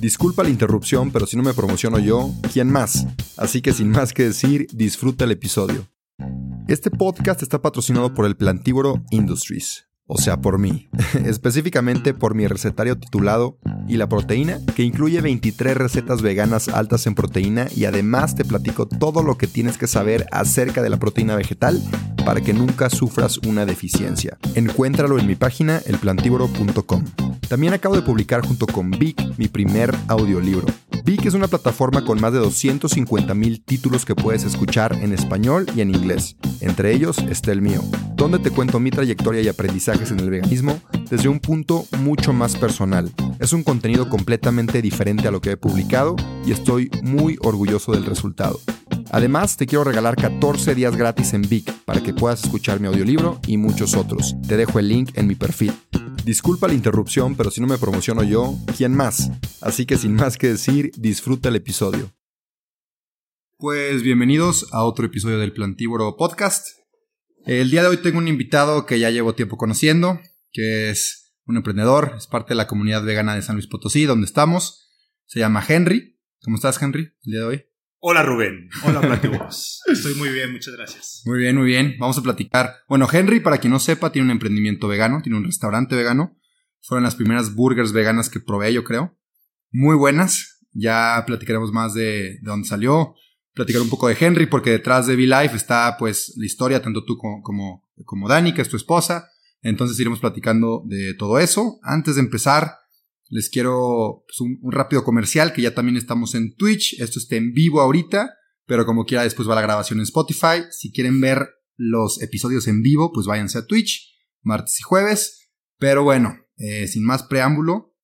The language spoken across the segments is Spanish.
Disculpa la interrupción, pero si no me promociono yo, ¿quién más? Así que sin más que decir, disfruta el episodio. Este podcast está patrocinado por el Plantívoro Industries, o sea, por mí, específicamente por mi recetario titulado ¿Y la proteína? que incluye 23 recetas veganas altas en proteína y además te platico todo lo que tienes que saber acerca de la proteína vegetal para que nunca sufras una deficiencia. Encuéntralo en mi página elplantívoro.com. También acabo de publicar junto con Vic mi primer audiolibro. Vic es una plataforma con más de 250 mil títulos que puedes escuchar en español y en inglés. Entre ellos está el mío, donde te cuento mi trayectoria y aprendizajes en el veganismo desde un punto mucho más personal. Es un contenido completamente diferente a lo que he publicado y estoy muy orgulloso del resultado. Además, te quiero regalar 14 días gratis en Vic para que puedas escuchar mi audiolibro y muchos otros. Te dejo el link en mi perfil. Disculpa la interrupción, pero si no me promociono yo, ¿quién más? Así que sin más que decir, disfruta el episodio. Pues bienvenidos a otro episodio del Plantívoro Podcast. El día de hoy tengo un invitado que ya llevo tiempo conociendo, que es un emprendedor, es parte de la comunidad vegana de San Luis Potosí, donde estamos. Se llama Henry. ¿Cómo estás, Henry, el día de hoy? Hola Rubén, hola Platíbulos. Estoy muy bien, muchas gracias. Muy bien, muy bien. Vamos a platicar. Bueno, Henry, para quien no sepa, tiene un emprendimiento vegano, tiene un restaurante vegano. Fueron las primeras burgers veganas que probé, yo creo. Muy buenas. Ya platicaremos más de, de dónde salió. Platicar un poco de Henry, porque detrás de V-Life está pues la historia, tanto tú como, como, como Dani, que es tu esposa. Entonces iremos platicando de todo eso. Antes de empezar, les quiero pues, un, rápido comercial que ya también estamos en Twitch. Esto está en vivo ahorita, pero como quiera después va la grabación en Spotify. Si quieren ver los episodios en vivo, pues váyanse a Twitch, martes y jueves. Pero bueno, eh, sin más preámbulo,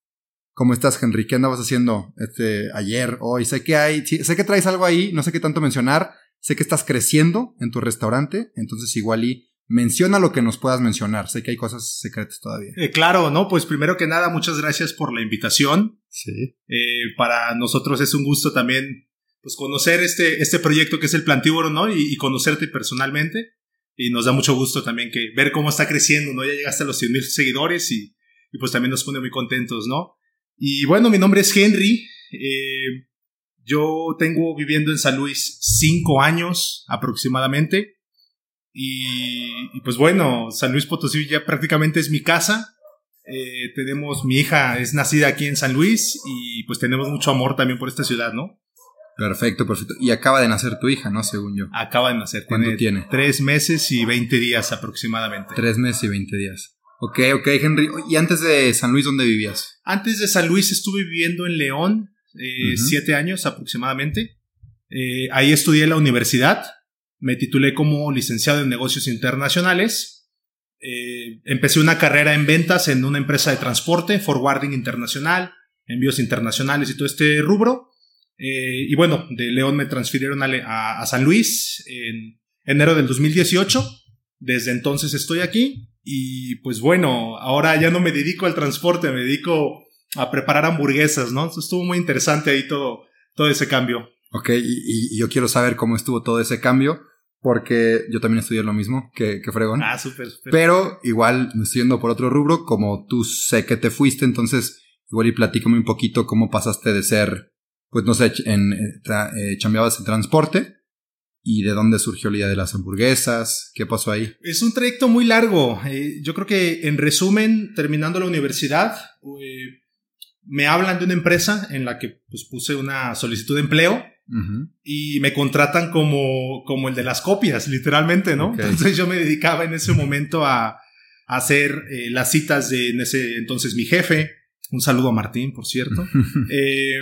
¿cómo estás, Henry? ¿Qué andabas haciendo este, ayer, hoy? Sé que hay, sé que traes algo ahí, no sé qué tanto mencionar. Sé que estás creciendo en tu restaurante, entonces igual y Menciona lo que nos puedas mencionar. Sé que hay cosas secretas todavía. Eh, claro, ¿no? Pues primero que nada, muchas gracias por la invitación. Sí. Eh, para nosotros es un gusto también pues, conocer este, este proyecto que es el Plantívoro, ¿no? Y, y, conocerte personalmente. Y nos da mucho gusto también que ver cómo está creciendo, ¿no? Ya llegaste a los 100 mil seguidores y, y, pues también nos pone muy contentos, ¿no? Y bueno, mi nombre es Henry. Eh, yo tengo viviendo en San Luis cinco años aproximadamente. Y, y, pues bueno, San Luis Potosí ya prácticamente es mi casa. Eh, tenemos, mi hija es nacida aquí en San Luis y pues tenemos mucho amor también por esta ciudad, ¿no? Perfecto, perfecto. Y acaba de nacer tu hija, ¿no? Según yo. Acaba de nacer. ¿Cuánto tiene? tiene? Tres meses y 20 días aproximadamente. Tres meses y 20 días. Ok, ok, Henry. ¿Y antes de San Luis dónde vivías? Antes de San Luis estuve viviendo en León eh, uh -huh. siete años aproximadamente. Eh, ahí estudié la universidad me titulé como licenciado en negocios internacionales. Eh, empecé una carrera en ventas en una empresa de transporte, forwarding internacional, envíos internacionales y todo este rubro. Eh, y bueno, de León me transfirieron a, San Luis en enero del 2018. Desde entonces estoy aquí y pues bueno, ahora ya no me dedico al transporte, me dedico a preparar hamburguesas, ¿no? Estuvo muy interesante ahí todo, todo ese cambio. Ok, y, y, yo quiero saber cómo estuvo todo ese cambio, porque yo también estudié lo mismo que, que Fregón. Ah, súper, súper. Pero igual me estoy yendo por otro rubro, como tú sé que te fuiste, entonces igual y platícame un poquito cómo pasaste de ser, pues no sé, en, eh, chambeabas en transporte y de dónde surgió la idea de las hamburguesas, qué pasó ahí. Es un trayecto muy largo. Eh, yo creo que en resumen, terminando la universidad, eh, me hablan de una empresa en la que pues, puse una solicitud de empleo Uh -huh. Y me contratan como, como el de las copias, literalmente, ¿no? Okay. Entonces yo me dedicaba en ese momento a, hacer eh, las citas de en ese entonces mi jefe. Un saludo a Martín, por cierto. Eh,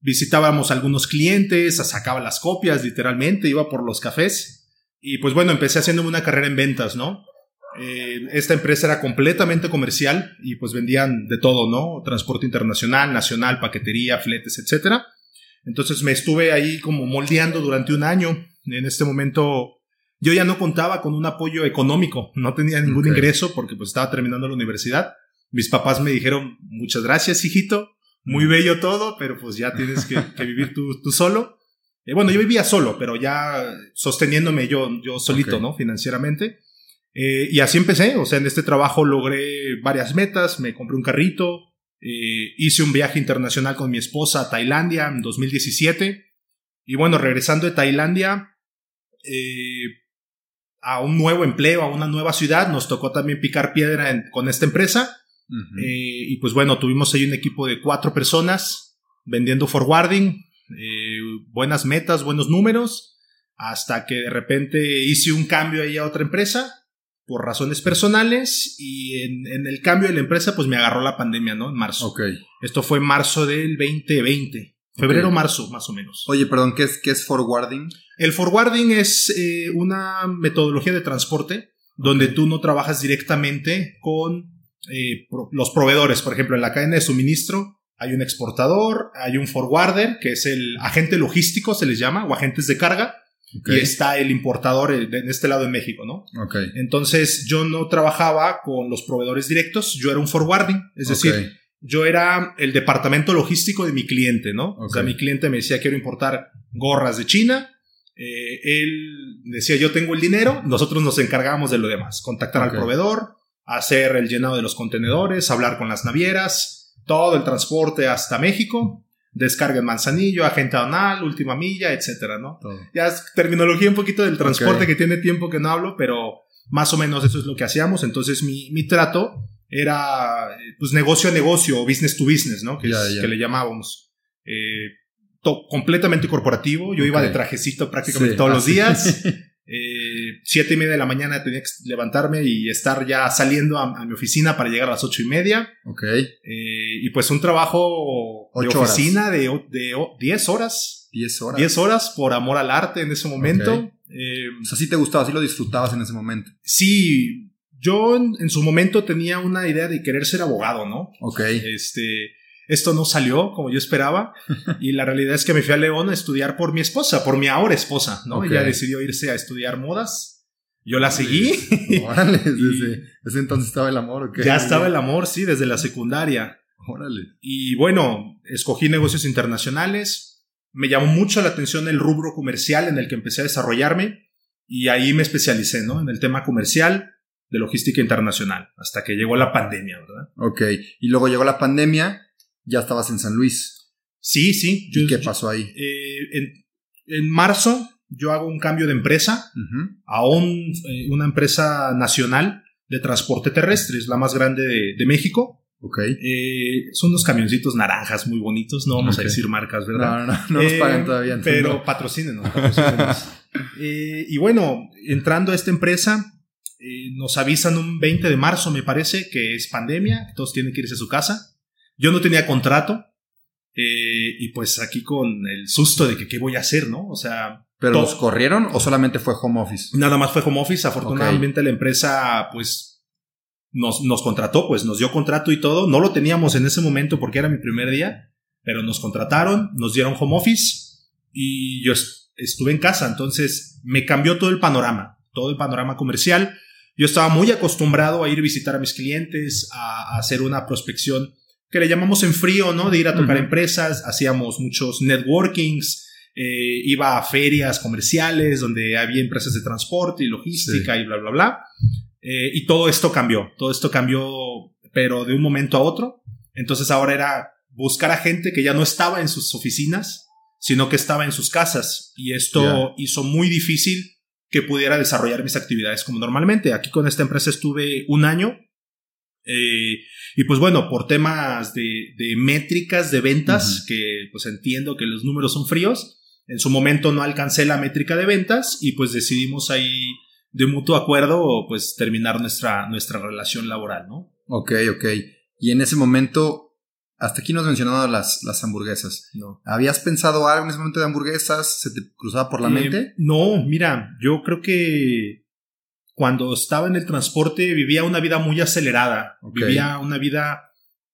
visitábamos algunos clientes, sacaba las copias literalmente, iba por los cafés. Y pues bueno, empecé haciéndome una carrera en ventas, ¿no? Eh, esta empresa era completamente comercial y pues vendían de todo, ¿no? Transporte internacional, nacional, paquetería, fletes, etc. Entonces me estuve ahí como moldeando durante un año. En este momento yo ya no contaba con un apoyo económico, no tenía ningún ingreso porque pues estaba terminando la universidad. Mis papás me dijeron, muchas gracias, hijito, muy bello todo, pero pues ya tienes que, vivir tú, solo. Eh, bueno, yo vivía solo, pero ya sosteniéndome yo, yo solito, ¿no? Financieramente. Eh, y así empecé, o sea, en este trabajo logré varias metas, me compré un carrito, eh, hice un viaje internacional con mi esposa a Tailandia en 2017. Y bueno, regresando de Tailandia eh, a un nuevo empleo, a una nueva ciudad, nos tocó también picar piedra con esta empresa. y pues bueno, tuvimos ahí un equipo de cuatro personas vendiendo forwarding, buenas metas, buenos números, hasta que de repente hice un cambio ahí a otra empresa por razones personales y en, el cambio de la empresa pues me agarró la pandemia, ¿no? En marzo. Ok. Esto fue marzo del 2020. Febrero, marzo, más o menos. Oye, perdón, ¿qué es, qué es forwarding? El forwarding es eh, una metodología de transporte donde tú no trabajas directamente con eh, los proveedores. Por ejemplo, en la cadena de suministro hay un exportador, hay un forwarder, que es el agente logístico, se les llama, o agentes de carga, y está el importador en este lado de México, ¿no? Okay. Entonces yo no trabajaba con los proveedores directos, yo era un forwarding, es decir, yo era el departamento logístico de mi cliente, ¿no? O sea, mi cliente me decía quiero importar gorras de China, eh, él decía yo tengo el dinero, nosotros nos encargábamos de lo demás, contactar al proveedor, hacer el llenado de los contenedores, hablar con las navieras, todo el transporte hasta México descarga en Manzanillo, agente anal, última milla, etcétera, ¿no? Ya es terminología un poquito del transporte que tiene tiempo que no hablo, pero más o menos eso es lo que hacíamos. Entonces mi, mi trato era pues negocio a negocio o business to business, ¿no? Que, que le llamábamos. Eh, completamente corporativo. Yo iba de trajecito prácticamente todos los días. Eh, siete y media de la mañana tenía que levantarme y estar ya saliendo a, mi oficina para llegar a las ocho y media. Ok. Eh, y pues un trabajo de oficina de, de, diez horas. Diez horas. Diez horas por amor al arte en ese momento. Eh, o sea, sí te gustaba, sí lo disfrutabas en ese momento. Sí, yo en, en, su momento tenía una idea de querer ser abogado, ¿no? Ok. Este, esto no salió como yo esperaba y la realidad es que me fui a León a estudiar por mi esposa, por mi ahora esposa, ¿no? Ella decidió irse a estudiar modas. Yo la seguí. Órale, desde entonces estaba el amor, ¿o Ya estaba el amor, sí, desde la secundaria. Órale. Y bueno, escogí negocios internacionales. Me llamó mucho la atención el rubro comercial en el que empecé a desarrollarme y ahí me especialicé, ¿no? En el tema comercial de logística internacional, hasta que llegó la pandemia, ¿verdad? Ok, y luego llegó la pandemia ya estabas en San Luis. Sí, sí. ¿Y qué pasó ahí? Eh, en, marzo yo hago un cambio de empresa a eh, una empresa nacional de transporte terrestre, es la más grande de, México. Ok. Eh, son unos camioncitos naranjas muy bonitos, no vamos a decir marcas, ¿verdad? No, no, no, nos pagan todavía. Pero patrocínenos, patrocínenos. y bueno, entrando a esta empresa, nos avisan un 20 de marzo, me parece, que es pandemia, todos tienen que irse a su casa. Yo no tenía contrato eh, y pues aquí con el susto de que qué voy a hacer, ¿no? O sea... ¿Pero los corrieron o solamente fue home office? Nada más fue home office. Afortunadamente la empresa pues nos, nos contrató, pues nos dio contrato y todo. No lo teníamos en ese momento porque era mi primer día, pero nos contrataron, nos dieron home office y yo estuve en casa. Entonces me cambió todo el panorama, todo el panorama comercial. Yo estaba muy acostumbrado a ir a visitar a mis clientes, a hacer una prospección que le llamamos en frío, ¿no? De ir a tocar empresas, hacíamos muchos networkings, eh, iba a ferias comerciales donde había empresas de transporte y logística y bla, bla, bla. Eh, y todo esto cambió, todo esto cambió, pero de un momento a otro. Entonces ahora era buscar a gente que ya no estaba en sus oficinas, sino que estaba en sus casas. Y esto hizo muy difícil que pudiera desarrollar mis actividades como normalmente. Aquí con esta empresa estuve un año eh, y pues bueno, por temas de, métricas de ventas, que pues entiendo que los números son fríos, en su momento no alcancé la métrica de ventas y pues decidimos ahí de mutuo acuerdo, pues terminar nuestra, nuestra relación laboral, ¿no? Ok, ok. Y en ese momento, hasta aquí nos has mencionado las, las hamburguesas. No. ¿Habías pensado algo en ese momento de hamburguesas? ¿Se te cruzaba por la Eh, mente? No, mira, yo creo que cuando estaba en el transporte vivía una vida muy acelerada. Vivía una vida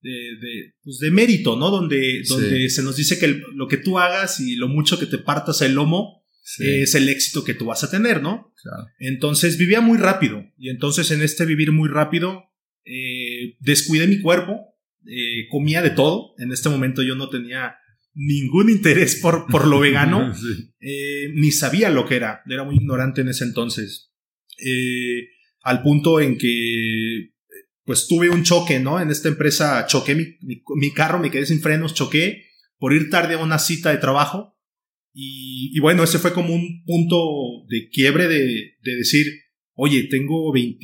de, de, pues, de mérito, ¿no? Donde, Sí. donde se nos dice que el- lo que tú hagas y lo mucho que te partas el lomo Sí, es el éxito que tú vas a tener, ¿no? claro. Entonces vivía muy rápido. Y entonces en este vivir muy rápido, eh, descuidé mi cuerpo, eh, comía de todo. En este momento yo no tenía ningún interés por, por lo vegano, Sí. eh, ni sabía lo que era. Era muy ignorante en ese entonces. Eh, al punto en que, pues tuve un choque, ¿no? En esta empresa choqué mi, mi- mi carro, me quedé sin frenos, choqué por ir tarde a una cita de trabajo. Y, y bueno, ese fue como un punto de quiebre de, de decir, oye, tengo 20,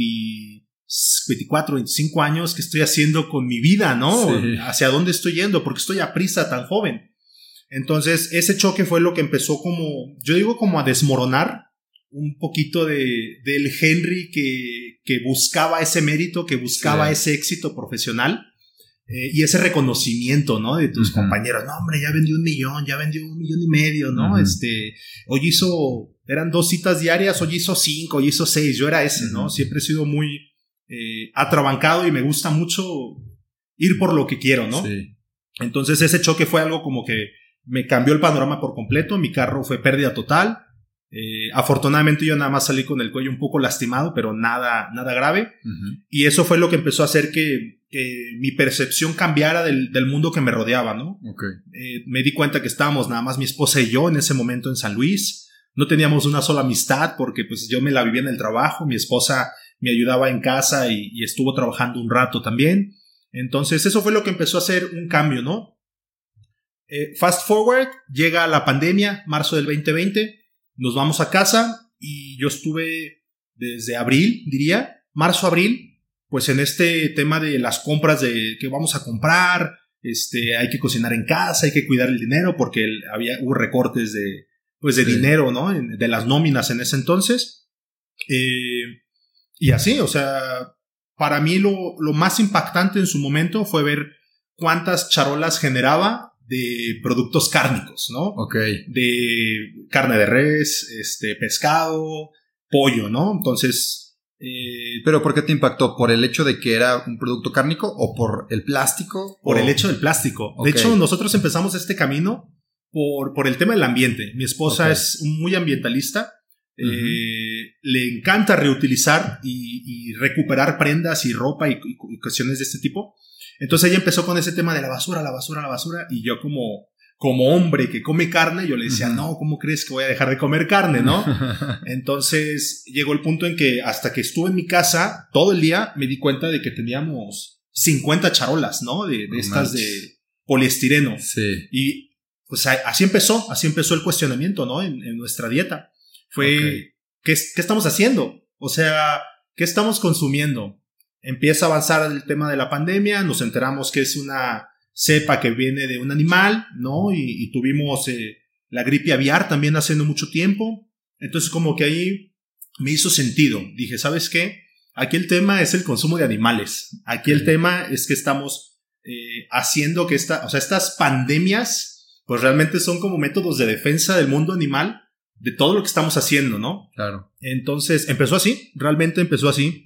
24, 25 años, ¿qué estoy haciendo con mi vida, no? Sí. ¿Hacia dónde estoy yendo? Porque estoy a prisa tan joven. Entonces, ese choque fue lo que empezó como, yo digo como a desmoronar un poquito de, del Henry que, que buscaba ese mérito, que buscaba Sí. ese éxito profesional eh, y ese reconocimiento, ¿no? De tus compañeros. No, hombre, ya vendió un millón, ya vendió un millón y medio, ¿no? Ujú. Este, hoy hizo, eran dos citas diarias, hoy hizo cinco, hoy hizo seis. Yo era ese, ¿no? Siempre he sido muy eh, atrabancado y me gusta mucho ir por lo que quiero, ¿no? Sí. Entonces ese choque fue algo como que me cambió el panorama por completo, mi carro fue pérdida total. Eh, afortunadamente yo nada más salí con el cuello un poco lastimado, pero nada, nada grave. Y eso fue lo que empezó a hacer que, que mi percepción cambiara del, del mundo que me rodeaba, ¿no? Eh, me di cuenta que estábamos nada más mi esposa y yo en ese momento en San Luis. No teníamos una sola amistad porque pues yo me la vivía en el trabajo, mi esposa me ayudaba en casa y, y estuvo trabajando un rato también. Entonces eso fue lo que empezó a hacer un cambio, ¿no? Eh, fast forward, llega la pandemia, marzo del 2020, nos vamos a casa y yo estuve desde abril, diría, marzo-abril, pues en este tema de las compras de que vamos a comprar, este, hay que cocinar en casa, hay que cuidar el dinero porque el- había, hubo recortes de, pues de Sí. dinero, ¿no? En- de las nóminas en ese entonces. Eh, y así, o sea, para mí lo, lo más impactante en su momento fue ver cuántas charolas generaba de productos cárnicos, ¿no? Ok. De carne de res, este, pescado, pollo, ¿no? Entonces, eh, ¿Pero por qué te impactó? ¿Por el hecho de que era un producto cárnico o por el plástico? por ¿O- el hecho del plástico. De hecho, nosotros empezamos este camino por, por el tema del ambiente. Mi esposa es muy ambientalista. eh, le encanta reutilizar y, y recuperar prendas y ropa y cuestiones de este tipo. Entonces ella empezó con ese tema de la basura, la basura, la basura. Y yo como, como hombre que come carne, yo le decía, no, ¿cómo crees que voy a dejar de comer carne, no? Entonces llegó el punto en que hasta que estuve en mi casa todo el día me di cuenta de que teníamos 50 charolas, ¿no? De, de No estas manches. de poliestireno. sí. Y pues así empezó, así empezó el cuestionamiento, ¿no? En, en nuestra dieta. Fue, Ok. ¿qué, es- ¿qué estamos haciendo? O sea, ¿qué estamos consumiendo? Empieza a avanzar el tema de la pandemia, nos enteramos que es una cepa que viene de un animal, ¿no? Y, y tuvimos eh, la gripe aviar también hace no mucho tiempo. Entonces como que ahí me hizo sentido. Dije, ¿sabes qué? Aquí el tema es el consumo de animales. Aquí el tema es que estamos eh, haciendo que esta, o sea, estas pandemias, pues realmente son como métodos de defensa del mundo animal, de todo lo que estamos haciendo, ¿no? Claro. Entonces empezó así, realmente empezó así.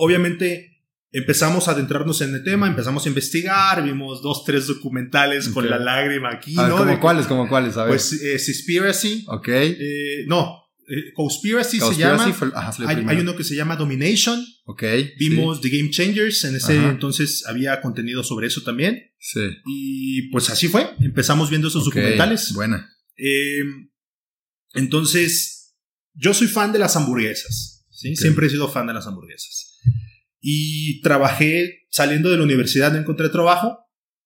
Obviamente empezamos a adentrarnos en el tema, empezamos a investigar, vimos dos, tres documentales con la lágrima aquí, A ver, ¿no? ¿cómo cuáles? ¿Cómo cuáles? A ver. Pues eh, Seaspiracy, ok. eh, no, eh, Conspiracy, se Conspiracy llama. fue- ajá, salió Hay, uno que se llama Domination. Ok. Vimos The Game Changers. En ese Ajá. entonces había contenido sobre eso también. Sí. Y pues así fue. Empezamos viendo esos documentales. Buena. Eh, entonces, yo soy fan de las hamburguesas. ¿Sí? Siempre he sido fan de las hamburguesas. Y trabajé, saliendo de la universidad, no encontré trabajo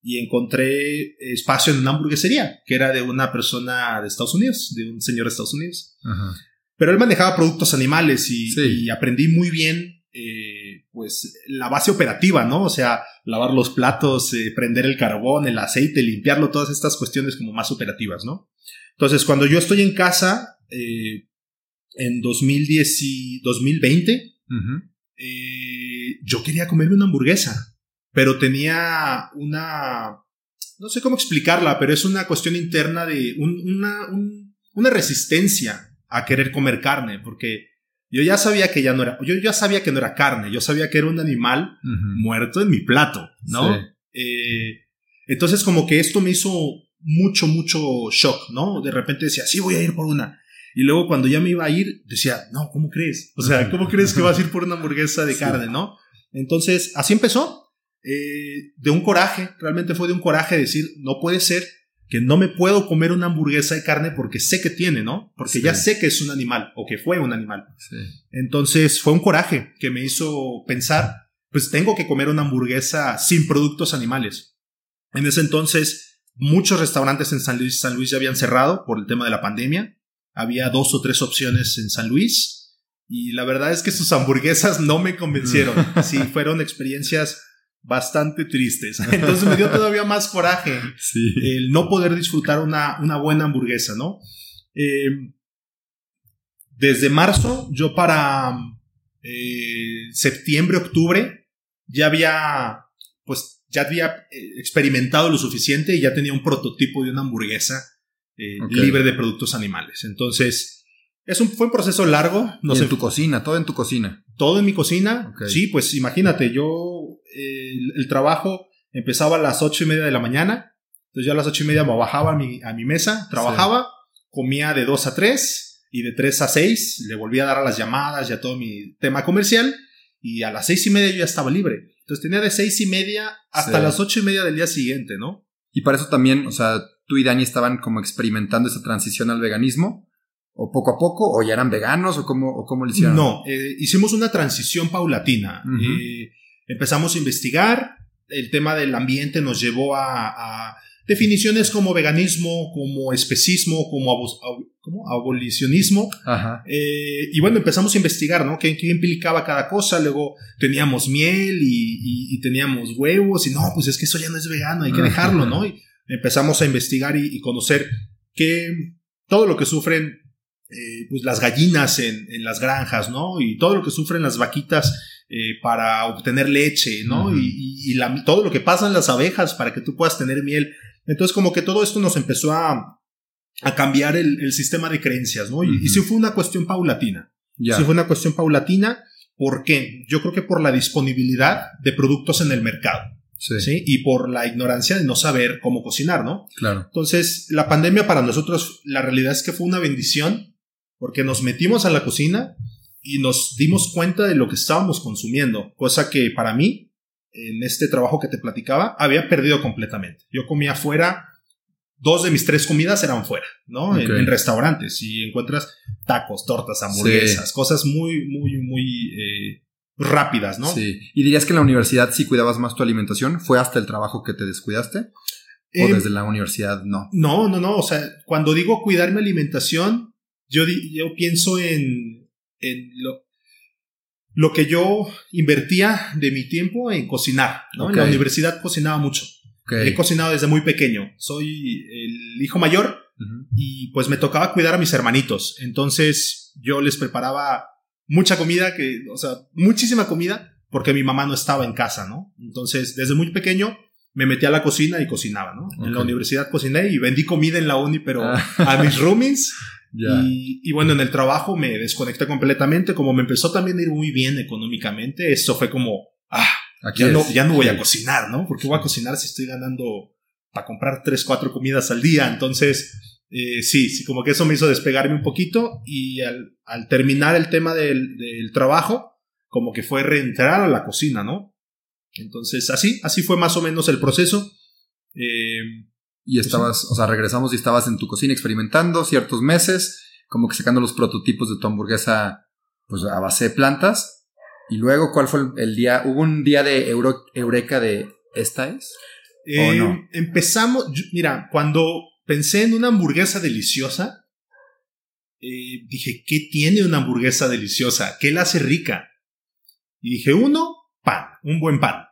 y encontré espacio en una hamburguesería, que era de una persona de Estados Unidos, de un señor de Estados Unidos. Ajá. Pero él manejaba productos animales y, Sí. y aprendí muy bien, eh, pues, la base operativa, ¿no? O sea, lavar los platos, eh, prender el carbón, el aceite, limpiarlo, todas estas cuestiones como más operativas, ¿no? Entonces, cuando yo estoy en casa, eh, en 2010 y 2020, eh, yo quería comerme una hamburguesa, pero tenía una, no sé cómo explicarla, pero es una cuestión interna de una, una resistencia a querer comer carne, porque yo ya sabía que ya no era, yo ya sabía que no era carne, yo sabía que era un animal muerto en mi plato, ¿no? Eh, entonces como que esto me hizo mucho, mucho shock, ¿no? De repente decía, sí, voy a ir por una. Y luego cuando ya me iba a ir, decía, no, ¿cómo crees? O sea, ¿cómo crees que vas a ir por una hamburguesa de carne, no? Entonces, así empezó. Eh, de un coraje, realmente fue de un coraje decir, no puede ser que no me puedo comer una hamburguesa de carne porque sé que tiene, ¿no? Porque ya sé que es un animal o que fue un animal. Entonces fue un coraje que me hizo pensar, pues tengo que comer una hamburguesa sin productos animales. En ese entonces, muchos restaurantes en San Luis, San Luis ya habían cerrado por el tema de la pandemia. Había dos o tres opciones en San Luis y la verdad es que sus hamburguesas no me convencieron. sí, fueron experiencias bastante tristes. Entonces me dio todavía más coraje el no poder disfrutar una, una buena hamburguesa, ¿no? Eh, desde marzo, yo para eh, septiembre, octubre, ya había, pues, ya había eh, experimentado lo suficiente y ya tenía un prototipo de una hamburguesa libre de productos animales. Entonces, es un, fue un proceso largo. No en tu cocina, todo en tu cocina. Todo en mi cocina. Sí, pues imagínate, yo el, trabajo empezaba a las ocho y media de la mañana. Entonces yo a las ocho y media me bajaba a mi, a mi mesa, trabajaba, comía de dos a tres y de tres a seis le volvía a dar a las llamadas y a todo mi tema comercial y a las seis y media yo ya estaba libre. Entonces tenía de seis y media hasta las ocho y media del día siguiente, ¿no? Y para eso también, o sea, tú y Dani estaban como experimentando esa transición al veganismo. ¿O poco a poco? ¿O ya eran veganos? ¿O cómo, o cómo lo hicieron? No, eh, hicimos una transición paulatina. Empezamos a investigar, el tema del ambiente nos llevó a, definiciones como veganismo, como especismo, como, abolicionismo. Eh, y bueno, empezamos a investigar, ¿no? ¿Qué, implicaba cada cosa? Luego teníamos miel y, teníamos huevos y no, pues es que eso ya no es vegano, hay que dejarlo, ¿no? Y empezamos a investigar y, conocer que todo lo que sufren eh, pues las gallinas en, en, las granjas, ¿no? Y todo lo que sufren las vaquitas eh, para obtener leche, ¿no? Y, todo lo que pasa en las abejas para que tú puedas tener miel. Entonces, como que todo esto nos empezó a, a cambiar el, sistema de creencias, ¿no? Y, sí fue una cuestión paulatina. Sí fue una cuestión paulatina. ¿Por qué? Yo creo que por la disponibilidad de productos en el mercado. Sí. Y por la ignorancia de no saber cómo cocinar, ¿no? Claro. Entonces, la pandemia para nosotros, la realidad es que fue una bendición porque nos metimos a la cocina y nos dimos cuenta de lo que estábamos consumiendo, cosa que para mí, en este trabajo que te platicaba, había perdido completamente. Yo comía fuera, dos de mis tres comidas eran fuera, ¿no? En, restaurantes, y encuentras tacos, tortas, hamburguesas, cosas muy, muy, muy eh, rápidas, ¿no? Sí. ¿Y dirías que en la universidad sí cuidabas más tu alimentación? ¿Fue hasta el trabajo que te descuidaste? ¿O em, desde la universidad no? No, no, no. O sea, cuando digo cuidar mi alimentación, yo, yo pienso en en lo, lo que yo invertía de mi tiempo en cocinar. ¿no? En la universidad cocinaba mucho. He cocinado desde muy pequeño. Soy el hijo mayor y pues me tocaba cuidar a mis hermanitos. Entonces yo les preparaba mucha comida, que, o sea, muchísima comida, porque mi mamá no estaba en casa, ¿no? Entonces desde muy pequeño me metí a la cocina y cocinaba, ¿no? En la universidad cociné y vendí comida en la uni, pero ah. a mis roomies y, bueno, en el trabajo me desconecté completamente. Como me empezó también a ir muy bien económicamente, eso fue como, ah, ya, no, ya no voy a cocinar, ¿no? Porque voy a cocinar si estoy ganando para comprar tres, cuatro comidas al día. Entonces, eh, sí, sí, como que eso me hizo despegarme un poquito. Y al, al terminar el tema del, del, trabajo, como que fue reentrar a la cocina, ¿no? Entonces, así, así fue más o menos el proceso. Eh, y estabas, o sea, regresamos y estabas en tu cocina experimentando ciertos meses, como que sacando los prototipos de tu hamburguesa, pues a base de plantas. Y luego, ¿cuál fue el, día? ¿Hubo un día de eureka de esta es? ¿O no? Eh, empezamos, mira, cuando pensé en una hamburguesa deliciosa, eh, dije, ¿qué tiene una hamburguesa deliciosa? ¿Qué la hace rica? Y dije, uno, pan, un buen pan.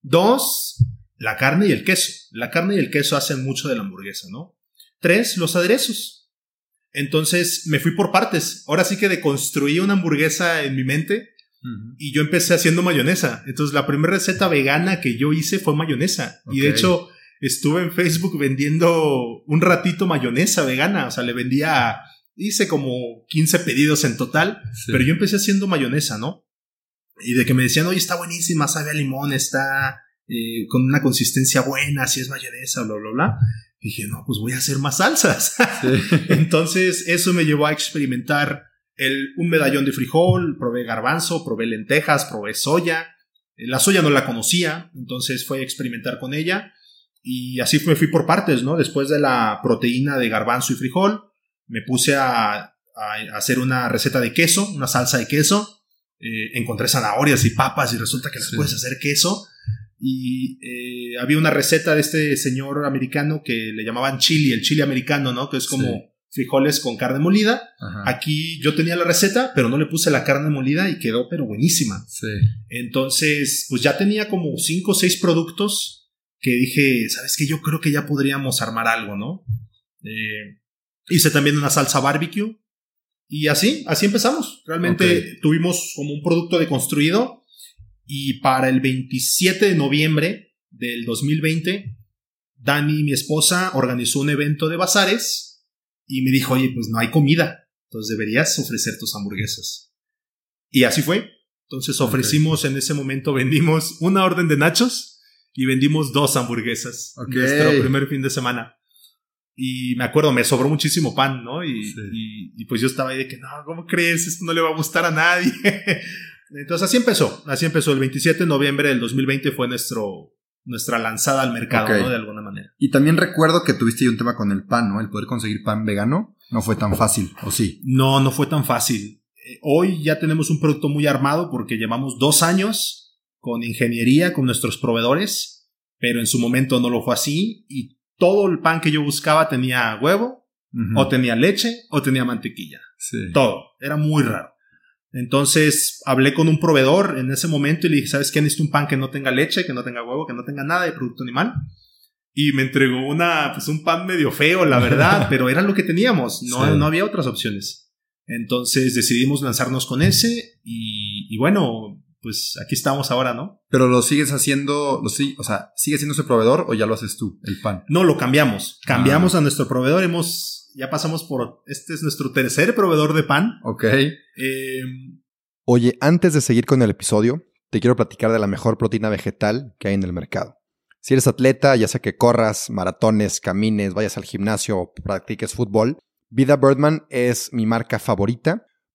Dos, la carne y el queso. La carne y el queso hacen mucho de la hamburguesa, ¿no? Tres, los aderezos. Entonces me fui por partes. Ahora sí que deconstruí una hamburguesa en mi mente y yo empecé haciendo mayonesa. Entonces la primera receta vegana que yo hice fue mayonesa. Y de hecho estuve en Facebook vendiendo un ratito mayonesa vegana. O sea, le vendía, hice como 15 pedidos en total, pero yo empecé haciendo mayonesa, ¿no? Y de que me decían, oye, está buenísima, sabe a limón, está eh, con una consistencia buena, si es mayonesa, bla, bla, bla. dije, no, pues voy a hacer más salsas. Entonces, eso me llevó a experimentar el, un medallón de frijol, probé garbanzo, probé lentejas, probé soya. Eh, la soya no la conocía, entonces fue a experimentar con ella. Y así me fui por partes, ¿no? Después de la proteína de garbanzo y frijol, me puse a, a hacer una receta de queso, una salsa de queso. Eh, encontré zanahorias y papas y resulta que las puedes hacer queso. Y eh, había una receta de este señor americano que le llamaban chili, el chili americano, ¿no? Que es como frijoles con carne molida. Aquí yo tenía la receta, pero no le puse la carne molida y quedó pero buenísima. Entonces, pues ya tenía como cinco o seis productos que dije, ¿sabes qué? Yo creo que ya podríamos armar algo, ¿no? Eh, hice también una salsa barbecue y así, así empezamos. Realmente tuvimos como un producto deconstruido y para el 27 de noviembre del 2020, Dani, mi esposa, organizó un evento de bazares y me dijo, oye, pues no hay comida, entonces deberías ofrecer tus hamburguesas. Y así fue. Entonces ofrecimos en ese momento, vendimos una orden de nachos y vendimos dos hamburguesas. Nuestro primer fin de semana. Y me acuerdo, me sobró muchísimo pan, ¿no? Y, y, pues yo estaba ahí de que, no, ¿cómo crees? Esto no le va a gustar a nadie. Entonces así empezó, así empezó. El 27 de noviembre del 2020 fue nuestro, nuestra lanzada al mercado, ¿no? De alguna manera. Y también recuerdo que tuviste un tema con el pan, ¿no? El poder conseguir pan vegano no fue tan fácil, ¿o sí? No, no fue tan fácil. Eh, hoy ya tenemos un producto muy armado porque llevamos dos años con ingeniería, con nuestros proveedores, pero en su momento no lo fue así y todo el pan que yo buscaba tenía huevo, o tenía leche, o tenía mantequilla. Todo. Era muy raro. Entonces hablé con un proveedor en ese momento y le dije, ¿sabes qué? Necesito un pan que no tenga leche, que no tenga huevo, que no tenga nada de producto animal. Y me entregó una, pues un pan medio feo, la verdad, pero era lo que teníamos. No, no había otras opciones. Entonces decidimos lanzarnos con ese y, y bueno, pues aquí estamos ahora, ¿no? Pero lo sigues haciendo, lo, o sea, ¿sigue siendo ese proveedor o ya lo haces tú, el pan? No, lo cambiamos. Cambiamos ah. a nuestro proveedor. Hemos, ya pasamos por, este es nuestro tercer proveedor de pan. Ok. Em, Oye, antes de seguir con el episodio, te quiero platicar de la mejor proteína vegetal que hay en el mercado. Si eres atleta, ya sea que corras, maratones, camines, vayas al gimnasio o practiques fútbol, Vida Birdman es mi marca favorita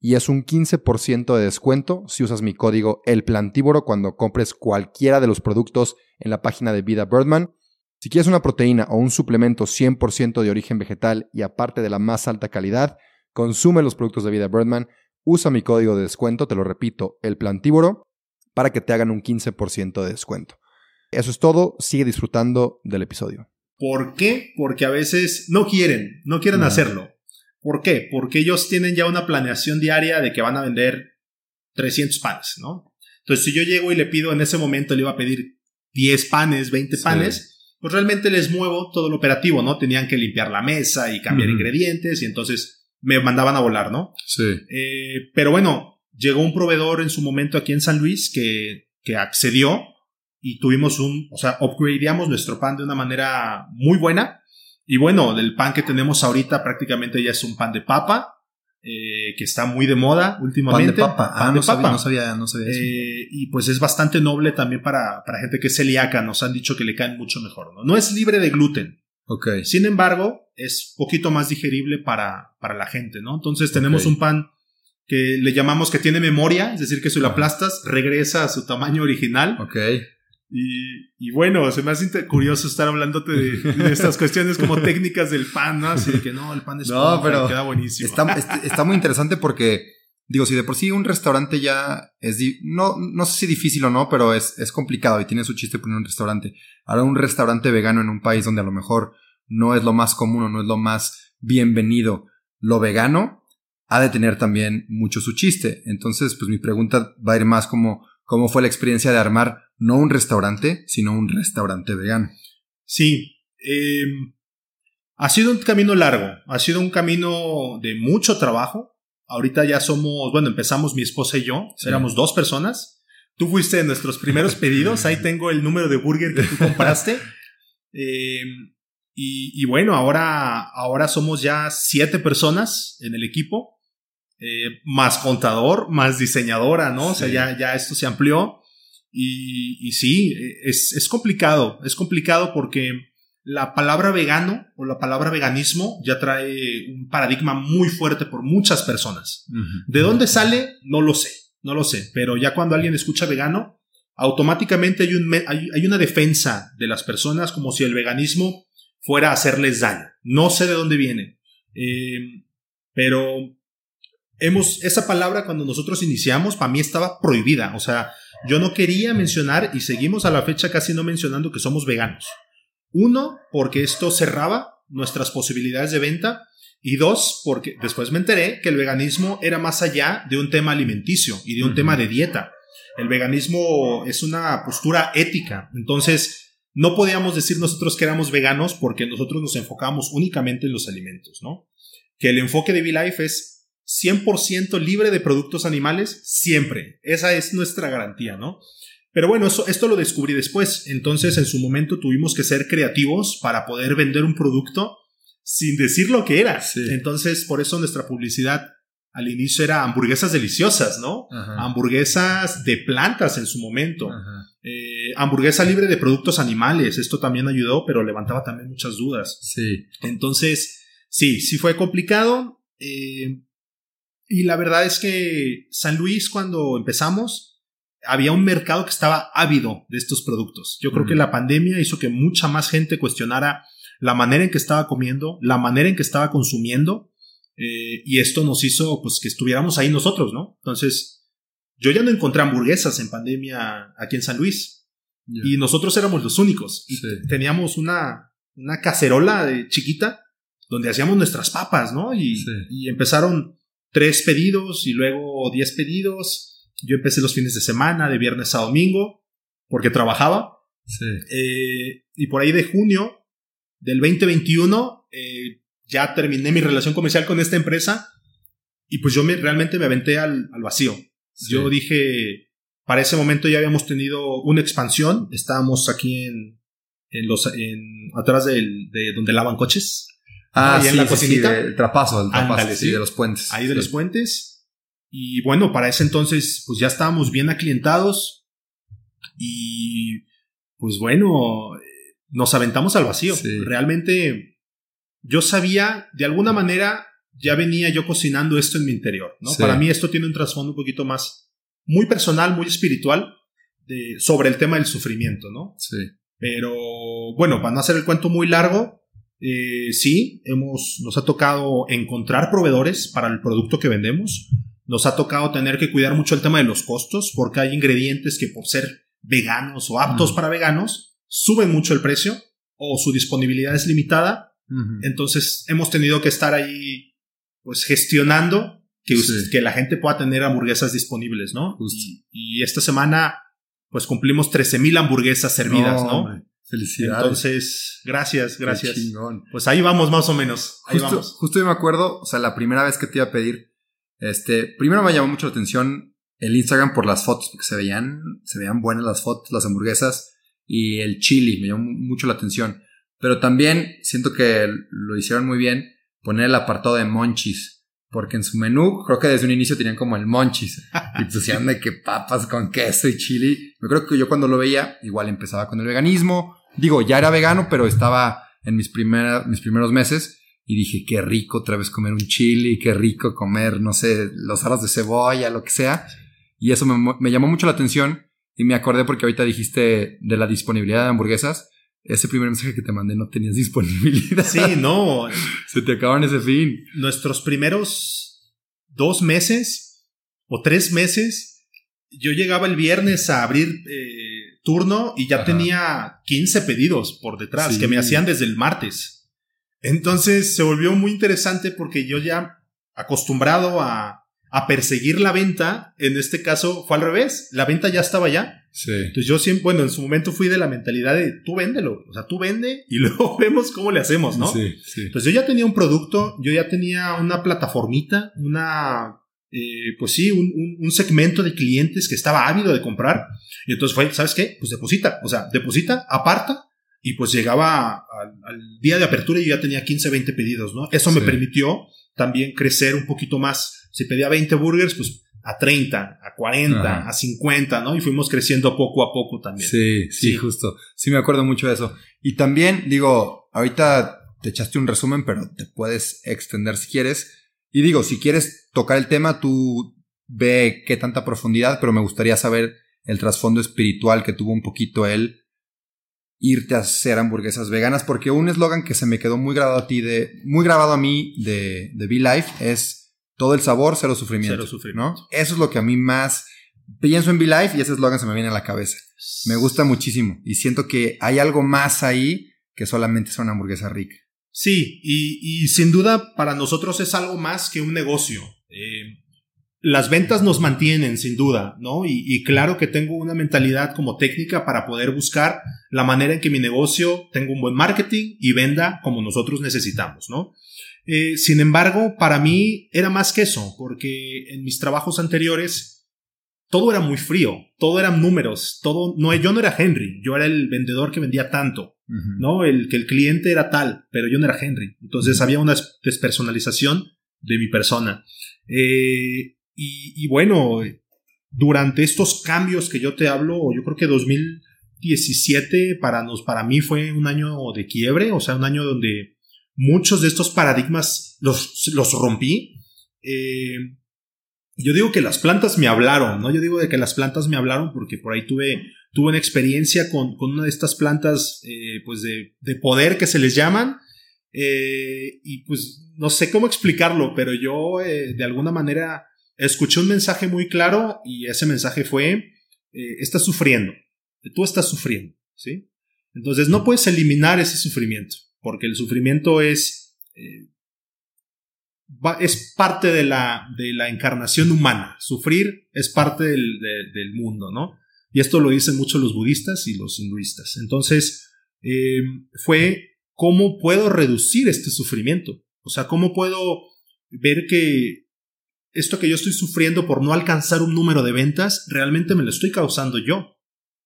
y es un 15% de descuento si usas mi código El Plantívoro cuando compres cualquiera de los productos en la página de Vida Birdman. Si quieres una proteína o un suplemento 100% de origen vegetal y aparte de la más alta calidad, consume los productos de Vida Birdman, usa mi código de descuento, te lo repito, El Plantívoro, para que te hagan un 15% de descuento. Eso es todo, sigue disfrutando del episodio. ¿Por qué? Porque a veces no quieren, no quieren hacerlo. ¿Por qué? Porque ellos tienen ya una planeación diaria de que van a vender 300 panes, ¿no? Entonces, si yo llego y le pido en ese momento, le iba a pedir 10 panes, 20 panes, pues realmente les muevo todo el operativo, ¿no? Tenían que limpiar la mesa y cambiar ingredientes y entonces me mandaban a volar, ¿no? Sí. Eh, pero bueno, llegó un proveedor en su momento aquí en San Luis que, que accedió y tuvimos un, o sea, upgradeamos nuestro pan de una manera muy buena y bueno, el pan que tenemos ahorita prácticamente ya es un pan de papa, eh, que está muy de moda últimamente. Pan de papa. ah, no, Sabía, no sabía, no sabía eso. Eh, y pues es bastante noble también para, para gente que es celíaca. Nos han dicho que le caen mucho mejor. ¿no? no es libre de gluten. Ok. Sin embargo, es poquito más digerible para, para la gente, ¿no? Entonces tenemos un pan que le llamamos que tiene memoria, es decir, que si lo aplastas regresa a su tamaño original. Ok. Y, bueno, se me hace curioso estar hablándote de, estas cuestiones como técnicas del pan, ¿no? Así que no, el pan es no, pero queda buenísimo. Está, está, muy interesante porque Digo, si de por sí un restaurante ya es, no, no sé si difícil o no, pero es, es complicado y tiene su chiste poner un restaurante. Ahora un restaurante vegano en un país donde a lo mejor no es lo más común o no es lo más bienvenido lo vegano, ha de tener también mucho su chiste. Entonces, pues mi pregunta va a ir más como, ¿cómo fue la experiencia de armar no un restaurante, sino un restaurante vegano? Sí, em, ha sido un camino largo, ha sido un camino de mucho trabajo. Ahorita ya somos, bueno, empezamos mi esposa y yo, éramos dos personas. Tú fuiste de nuestros primeros pedidos, ahí tengo el número de burger que tú compraste. Em, y, bueno, ahora, ahora somos ya siete personas en el equipo, eh, más contador, más diseñadora, ¿no? O sea, ya, ya esto se amplió. Y, y sí, es, es, complicado, es complicado porque la palabra vegano o la palabra veganismo ya trae un paradigma muy fuerte por muchas personas. ¿De dónde sale? No lo sé, no lo sé, pero ya cuando alguien escucha vegano, automáticamente hay, un, hay, hay una defensa de las personas como si el veganismo fuera a hacerles daño. No sé de dónde viene, eh, pero hemos, esa palabra cuando nosotros iniciamos, para mí estaba prohibida. O sea, yo no quería mencionar y seguimos a la fecha casi no mencionando que somos veganos. Uno, porque esto cerraba nuestras posibilidades de venta. Y dos, porque después me enteré que el veganismo era más allá de un tema alimenticio y de un tema de dieta. El veganismo es una postura ética. Entonces, no podíamos decir nosotros que éramos veganos porque nosotros nos enfocamos únicamente en los alimentos, ¿no? Que el enfoque de V-Life es 100% libre de productos animales siempre. Esa es nuestra garantía, ¿no? Pero bueno, eso, esto lo descubrí después. Entonces, en su momento tuvimos que ser creativos para poder vender un producto sin decir lo que era. Entonces, por eso nuestra publicidad al inicio era hamburguesas deliciosas, ¿no? Hamburguesas de plantas en su momento. Eh, hamburguesa libre de productos animales. Esto también ayudó, pero levantaba también muchas dudas. Sí. Entonces, sí, sí fue complicado. Eh, y la verdad es que San Luis, cuando empezamos, había un mercado que estaba ávido de estos productos. Yo creo que la pandemia hizo que mucha más gente cuestionara la manera en que estaba comiendo, la manera en que estaba consumiendo. Eh, y esto nos hizo pues que estuviéramos ahí nosotros, ¿no? Entonces, yo ya no encontré hamburguesas en pandemia aquí en San Luis. Y nosotros éramos los únicos. Y teníamos una, una cacerola de chiquita donde hacíamos nuestras papas, ¿no? Y, y, empezaron tres pedidos y luego diez pedidos. Yo empecé los fines de semana, de viernes a domingo, porque trabajaba. Eh, y por ahí de junio del 2021 eh, ya terminé mi relación comercial con esta empresa y pues yo me, realmente me aventé al, al vacío. Yo dije, para ese momento ya habíamos tenido una expansión, estábamos aquí en, en los, en, atrás del, de donde lavan coches. Ah, ahí en la cocinita. el trapazo, el trapazo, de los puentes. Ahí de los puentes. Y bueno, para ese entonces, pues ya estábamos bien aclientados. Y pues bueno, nos aventamos al vacío. Realmente, yo sabía, de alguna manera, ya venía yo cocinando esto en mi interior, ¿no? Para mí esto tiene un trasfondo un poquito más, muy personal, muy espiritual, de, sobre el tema del sufrimiento, ¿no? Sí. Pero bueno, para no hacer el cuento muy largo, eh, sí, hemos, nos ha tocado encontrar proveedores para el producto que vendemos. Nos ha tocado tener que cuidar mucho el tema de los costos, porque hay ingredientes que por ser veganos o aptos para veganos, suben mucho el precio o su disponibilidad es limitada. Entonces hemos tenido que estar ahí pues gestionando que, que la gente pueda tener hamburguesas disponibles, ¿no? Y, esta semana pues cumplimos 13.000 hamburguesas servidas, ¿no? Felicidades. Entonces, gracias, gracias. Pues ahí vamos más o menos. justo, justo yo me acuerdo, o sea, la primera vez que te iba a pedir, este, primero me llamó mucho la atención el Instagram por las fotos, porque se veían, se veían buenas las fotos, las hamburguesas y el chili, me llamó mucho la atención. Pero también siento que lo hicieron muy bien poner el apartado de monchis. Porque en su menú, creo que desde un inicio tenían como el monchis. Y pusieron de que papas con queso y chili. Yo creo que yo cuando lo veía, igual empezaba con el veganismo. Digo, ya era vegano, pero estaba en mis, primeras, mis primeros meses. Y dije, qué rico otra vez comer un chili, qué rico comer, no sé, los aros de cebolla, lo que sea. Y eso me, me llamó mucho la atención. Y me acordé porque ahorita dijiste de la disponibilidad de hamburguesas ese primer mensaje que te mandé no tenías disponibilidad. Sí, no. Se te acaban ese fin. Nuestros primeros dos meses o tres meses, yo llegaba el viernes a abrir eh, turno y ya tenía 15 pedidos por detrás que me hacían desde el martes. Entonces se volvió muy interesante porque yo ya acostumbrado a, a perseguir la venta, en este caso fue al revés, la venta ya estaba ya. Sí. Entonces yo siempre, bueno, en su momento fui de la mentalidad de tú véndelo, o sea, tú vende y luego vemos cómo le hacemos, ¿no? Sí, sí. Entonces yo ya tenía un producto, yo ya tenía una plataformita, una, eh, pues sí, un, un, segmento de clientes que estaba ávido de comprar. Y entonces fue, ¿sabes qué? Pues deposita, o sea, deposita, aparta. Y pues llegaba al, día de apertura y yo ya tenía 15, 20 pedidos, ¿no? Eso me permitió también crecer un poquito más. Si pedía 20 burgers, pues a 30, a 40, a 50, ¿no? Y fuimos creciendo poco a poco también. Sí, sí, justo. Sí, me acuerdo mucho de eso. Y también, digo, ahorita te echaste un resumen, pero te puedes extender si quieres. Y digo, si quieres tocar el tema, tú ve qué tanta profundidad, pero me gustaría saber el trasfondo espiritual que tuvo un poquito él irte a hacer hamburguesas veganas, porque un eslogan que se me quedó muy grabado a ti de, muy grabado a mí de, de Be Life es todo el sabor, cero sufrimiento. Cero sufrimiento. ¿no? Eso es lo que a mí más pienso en Be Life y ese eslogan se me viene a la cabeza. Me gusta muchísimo y siento que hay algo más ahí que solamente es una hamburguesa rica. Sí, y, sin duda para nosotros es algo más que un negocio. Eh, las ventas nos mantienen, sin duda, ¿no? Y, claro que tengo una mentalidad como técnica para poder buscar la manera en que mi negocio tenga un buen marketing y venda como nosotros necesitamos, ¿no? Eh, sin embargo, para mí era más que eso, porque en mis trabajos anteriores todo era muy frío, todo eran números, todo no yo no era Henry, yo era el vendedor que vendía tanto, ¿no? El que el cliente era tal, pero yo no era Henry. Entonces había una despersonalización de mi persona. Eh, y, bueno, durante estos cambios que yo te hablo, yo creo que 2017 para, nos, para mí fue un año de quiebre, o sea, un año donde muchos de estos paradigmas los, los rompí. Eh, yo digo que las plantas me hablaron, ¿no? Yo digo de que las plantas me hablaron porque por ahí tuve, tuve una experiencia con, una de estas plantas, eh, pues de, poder que se les llaman. Eh, y pues no sé cómo explicarlo, pero yo de alguna manera escuché un mensaje muy claro y ese mensaje fue, estás sufriendo, tú estás sufriendo, ¿sí? Entonces no puedes eliminar ese sufrimiento porque el sufrimiento es, eh, es parte de la, de la encarnación humana. Sufrir es parte del, del, mundo, ¿no? Y esto lo dicen mucho los budistas y los hinduistas. Entonces, eh, fue cómo puedo reducir este sufrimiento. O sea, cómo puedo ver que esto que yo estoy sufriendo por no alcanzar un número de ventas, realmente me lo estoy causando yo.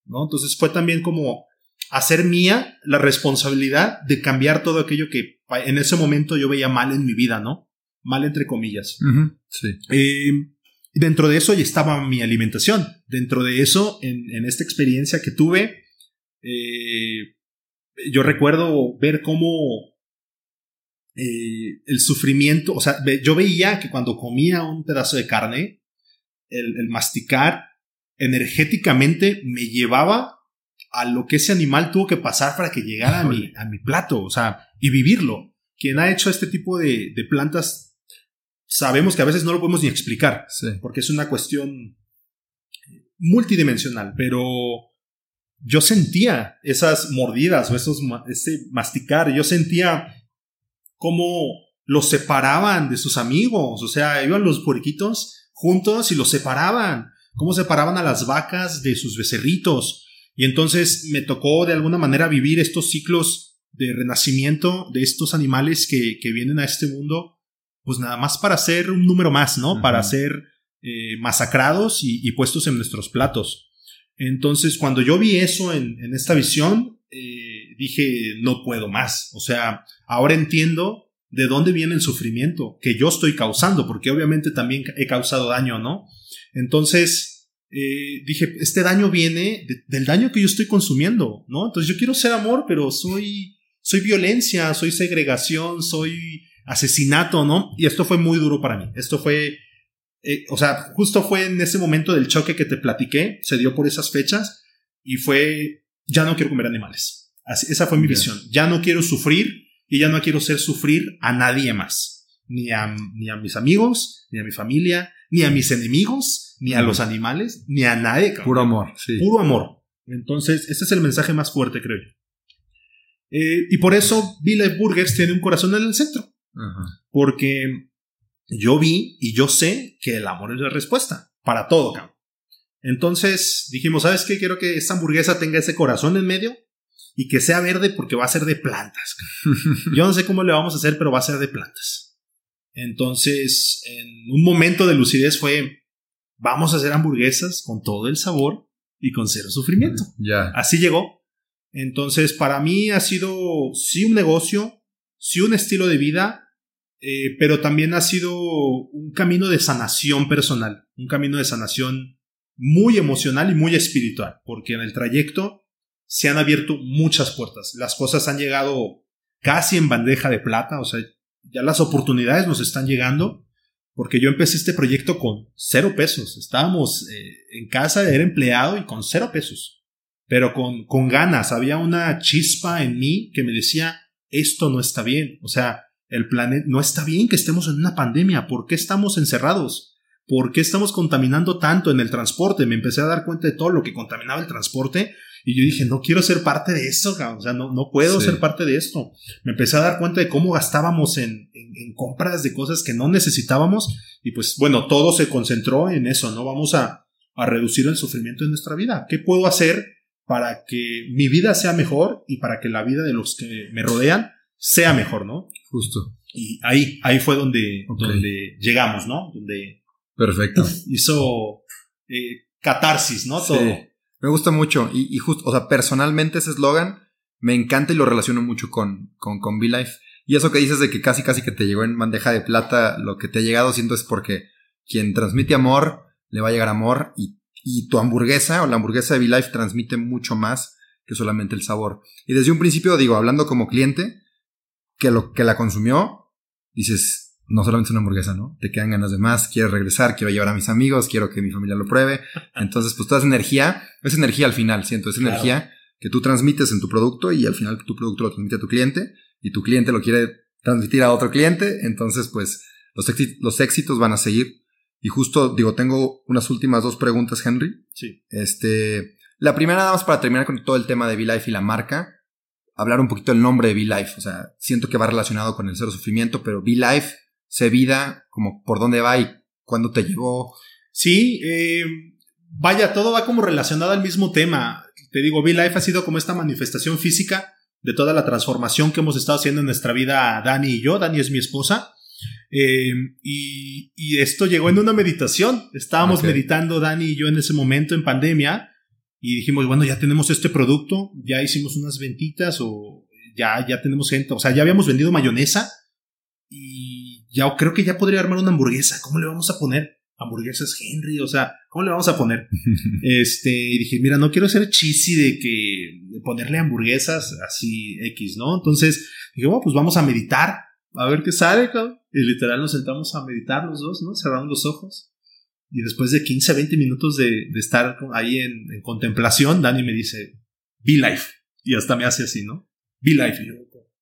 ¿no? Entonces fue también como hacer mía la responsabilidad de cambiar todo aquello que en ese momento yo veía mal en mi vida, ¿no? Mal entre comillas. sí. Eh, dentro de eso ya estaba mi alimentación. Dentro de eso, en, esta experiencia que tuve, eh, yo recuerdo ver cómo eh, el sufrimiento, o sea, yo veía que cuando comía un pedazo de carne, el masticar energéticamente me llevaba a lo que ese animal tuvo que pasar para que llegara a mi, a mi plato, o sea, y vivirlo. Quien ha hecho este tipo de, de plantas, sabemos que a veces no lo podemos ni explicar, porque es una cuestión multidimensional, pero yo sentía esas mordidas o esos, ese masticar, yo sentía cómo los separaban de sus amigos, o sea, iban los puerquitos juntos y los separaban, cómo separaban a las vacas de sus becerritos, y entonces me tocó de alguna manera vivir estos ciclos de renacimiento de estos animales que, que vienen a este mundo, pues nada más para ser un número más, ¿no? Para ser eh, masacrados y, puestos en nuestros platos. Entonces, cuando yo vi eso en, en esta visión, eh, dije, no puedo más. O sea, ahora entiendo de dónde viene el sufrimiento que yo estoy causando, porque obviamente también he causado daño, ¿no? Entonces, eh, dije, este daño viene del daño que yo estoy consumiendo, ¿no? Entonces yo quiero ser amor, pero soy, soy violencia, soy segregación, soy asesinato, ¿no? Y esto fue muy duro para mí. Esto fue, eh, o sea, justo fue en ese momento del choque que te platiqué, se dio por esas fechas y fue, ya no quiero comer animales. Así, esa fue mi visión. Ya no quiero sufrir y ya no quiero hacer sufrir a nadie más. Ni a, ni a mis amigos, ni a mi familia, ni a mis enemigos, ni a los animales, ni a nadie. Puro amor, sí. Puro amor. Entonces, este es el mensaje más fuerte, creo yo. Eh, y por eso Life Burgers tiene un corazón en el centro. Porque yo vi y yo sé que el amor es la respuesta para todo, cabrón. Entonces dijimos, ¿sabes qué? Quiero que esta hamburguesa tenga ese corazón en medio y que sea verde porque va a ser de plantas. Yo no sé cómo le vamos a hacer, pero va a ser de plantas. Entonces, en un momento de lucidez fue, vamos a hacer hamburguesas con todo el sabor y con cero sufrimiento. Ya. Así llegó. Entonces, para mí ha sido, sí, un negocio, sí, un estilo de vida, eh, pero también ha sido un camino de sanación personal, un camino de sanación muy emocional y muy espiritual, porque en el trayecto se han abierto muchas puertas. Las cosas han llegado casi en bandeja de plata, o sea, ya las oportunidades nos están llegando, porque yo empecé este proyecto con cero pesos. Estábamos eh, en casa, era empleado y con cero pesos, pero con, con ganas. Había una chispa en mí que me decía, esto no está bien. O sea, el planeta no está bien que estemos en una pandemia. ¿Por qué estamos encerrados? ¿Por qué estamos contaminando tanto en el transporte? Me empecé a dar cuenta de todo lo que contaminaba el transporte y yo dije, no quiero ser parte de eso, o sea, no, no puedo ser parte de esto. Me empecé a dar cuenta de cómo gastábamos en, en, compras de cosas que no necesitábamos y pues bueno, todo se concentró en eso, ¿no? Vamos a, a reducir el sufrimiento en nuestra vida. ¿Qué puedo hacer para que mi vida sea mejor y para que la vida de los que me rodean sea mejor, ¿no? Justo. Y ahí, ahí fue donde, donde llegamos, ¿no? Donde Perfecto. hizo eh, catarsis, ¿no? Todo. Me gusta mucho y, justo, o sea, personalmente ese eslogan me encanta y lo relaciono mucho con, con, con life Y eso que dices de que casi casi que te llegó en bandeja de plata, lo que te ha llegado siento es porque quien transmite amor le va a llegar amor y, y tu hamburguesa o la hamburguesa de V-Life transmite mucho más que solamente el sabor. Y desde un principio digo, hablando como cliente, que lo que la consumió, dices, no solamente es una hamburguesa, ¿no? Te quedan ganas de más, quiero regresar, quiero llevar a mis amigos, quiero que mi familia lo pruebe. Entonces, pues toda esa energía, es energía al final, siento, es energía que tú transmites en tu producto y al final tu producto lo transmite a tu cliente y tu cliente lo quiere transmitir a otro cliente. Entonces, pues los, los éxitos van a seguir. Y justo, digo, tengo unas últimas dos preguntas, Henry. Sí. Este, la primera nada más para terminar con todo el tema de V-Life y la marca. Hablar un poquito del nombre de V-Life. O sea, siento que va relacionado con el cero sufrimiento, pero V-Life se vida, como por dónde va y cuándo te llevó. Sí, eh, vaya, todo va como relacionado al mismo tema. Te digo, V-Life ha sido como esta manifestación física de toda la transformación que hemos estado haciendo en nuestra vida, Dani y yo. Dani es mi esposa. Eh, y, esto llegó en una meditación. Estábamos meditando, Dani y yo, en ese momento en pandemia. Y dijimos, bueno, ya tenemos este producto, ya hicimos unas ventitas o ya, ya tenemos gente, o sea, ya habíamos vendido mayonesa y ya creo que ya podría armar una hamburguesa. ¿Cómo le vamos a poner? Hamburguesas Henry, o sea, ¿cómo le vamos a poner? este, y dije, mira, no quiero ser cheesy de que de ponerle hamburguesas así X, ¿no? Entonces dije, bueno, pues vamos a meditar, a ver qué sale, cabrón. Y literal nos sentamos a meditar los dos, ¿no? Cerrando los ojos. Y después de 15, 20 minutos de, de estar ahí en, en, contemplación, Dani me dice, Be Life. Y hasta me hace así, ¿no? Be Life. Y yo,